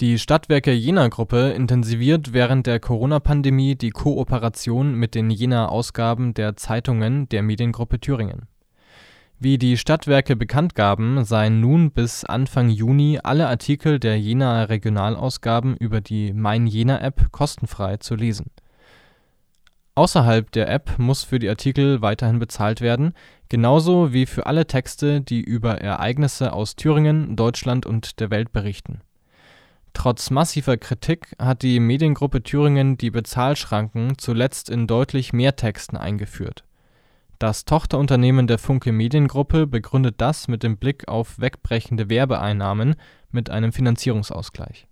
Die Stadtwerke Jena Gruppe intensiviert während der Corona-Pandemie die Kooperation mit den Jena-Ausgaben der Zeitungen der Mediengruppe Thüringen. Wie die Stadtwerke bekannt gaben, seien nun bis Anfang Juni alle Artikel der Jenaer Regionalausgaben über die Mein Jena App kostenfrei zu lesen. Außerhalb der App muss für die Artikel weiterhin bezahlt werden, genauso wie für alle Texte, die über Ereignisse aus Thüringen, Deutschland und der Welt berichten. Trotz massiver Kritik hat die Mediengruppe Thüringen die Bezahlschranken zuletzt in deutlich mehr Texten eingeführt. Das Tochterunternehmen der Funke Mediengruppe begründet das mit dem Blick auf wegbrechende Werbeeinnahmen mit einem Finanzierungsausgleich